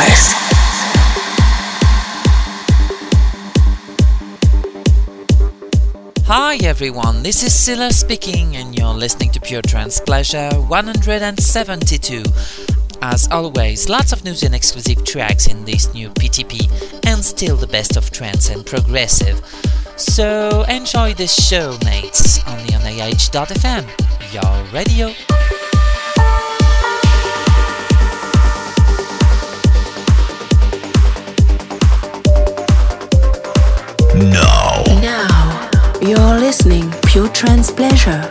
yours. Hi everyone, this is Silla speaking, and you're listening to Pure Trance Pleasure 172. As always, lots of news and exclusive tracks in this new PTP, and still the best of trance and progressive. So enjoy this show, mates, only on AH.fm, your radio. Now. Now, you're listening Pure Trance Pleasure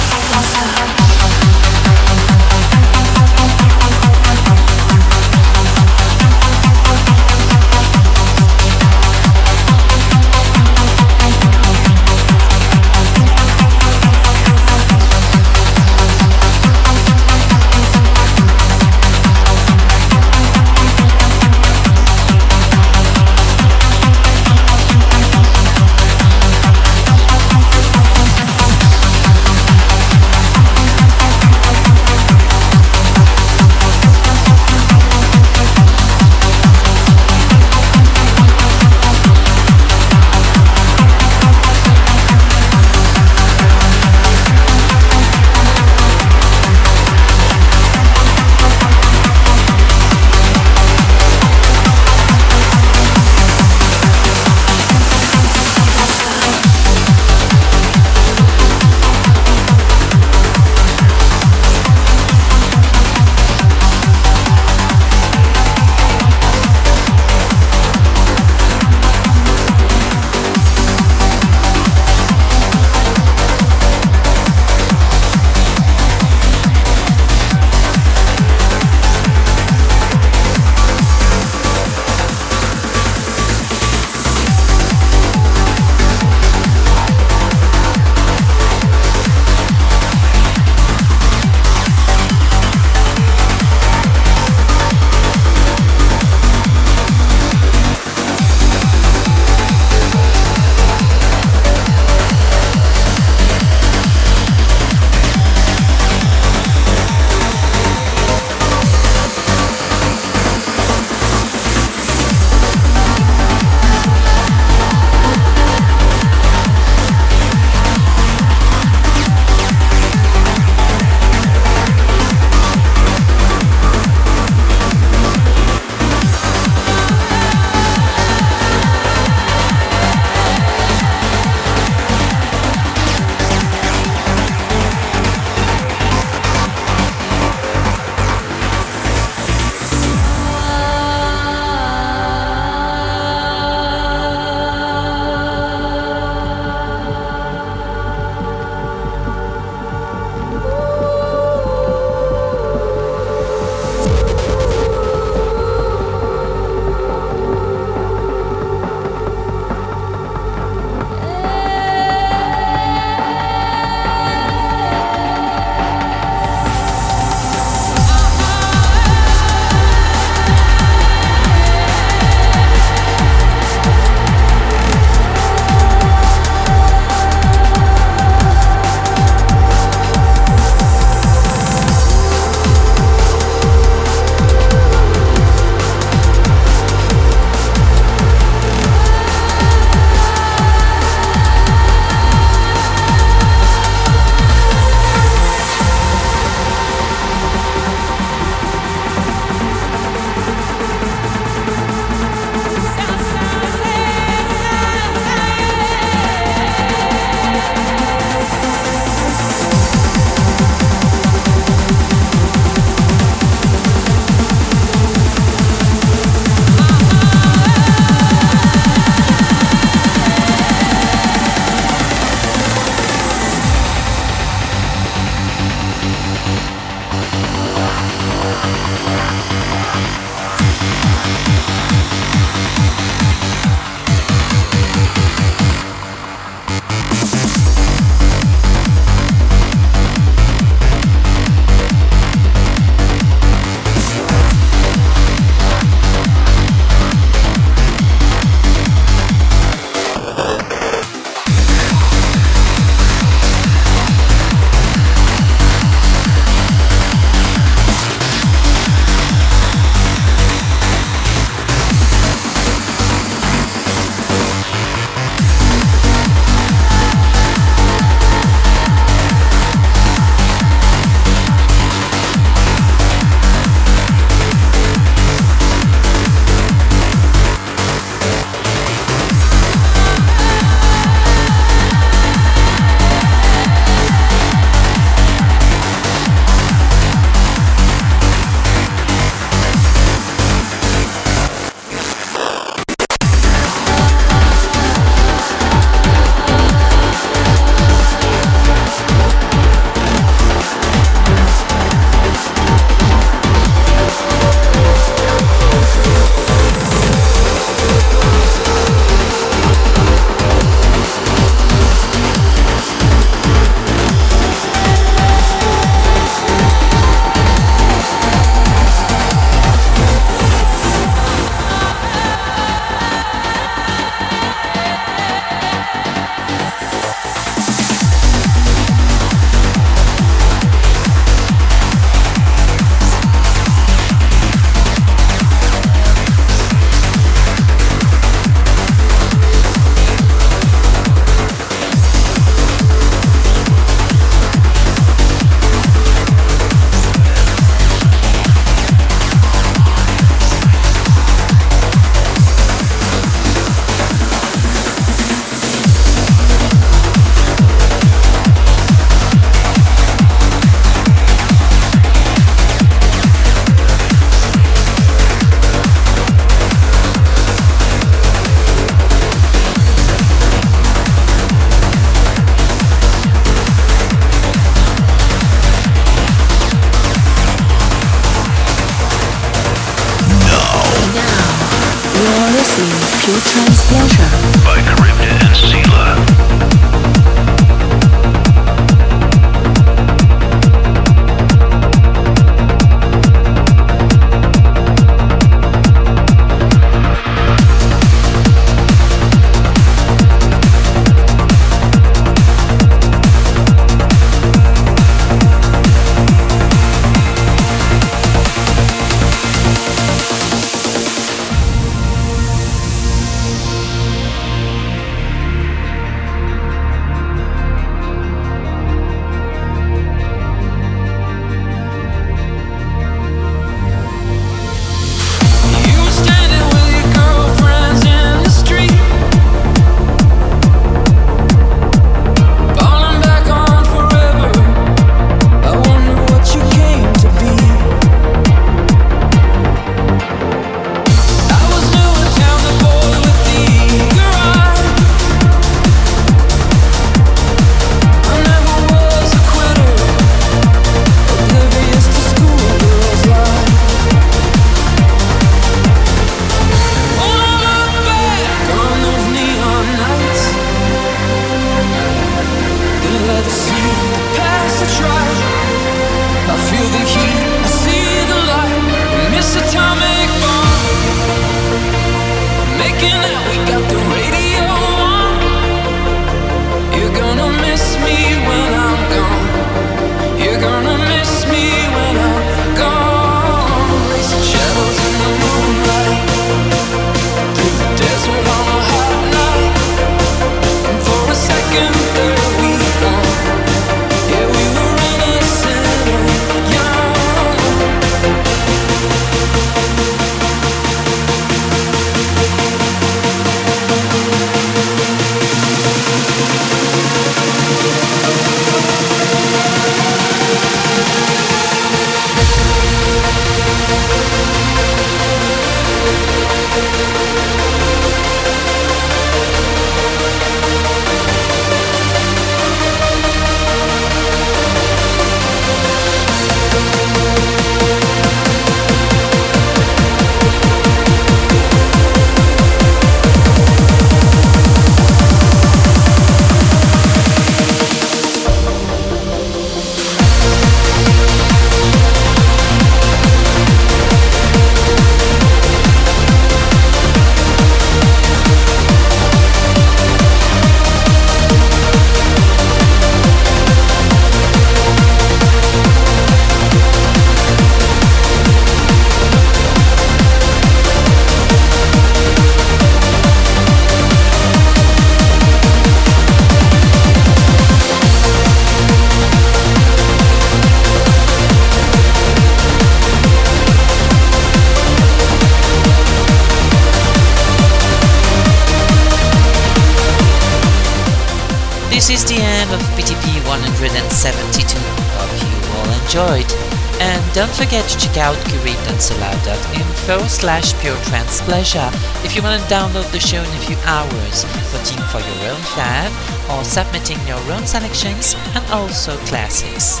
Info slash puretrancepleasure. If you want to download the show in a few hours, voting for your own fan, or submitting your own selections and also classics.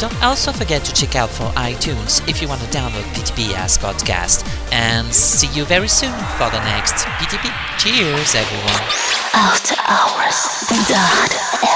Don't also forget to check out for iTunes if you want to download PTP as podcast. And see you very soon for the next PTP. Cheers, everyone. After hours, dot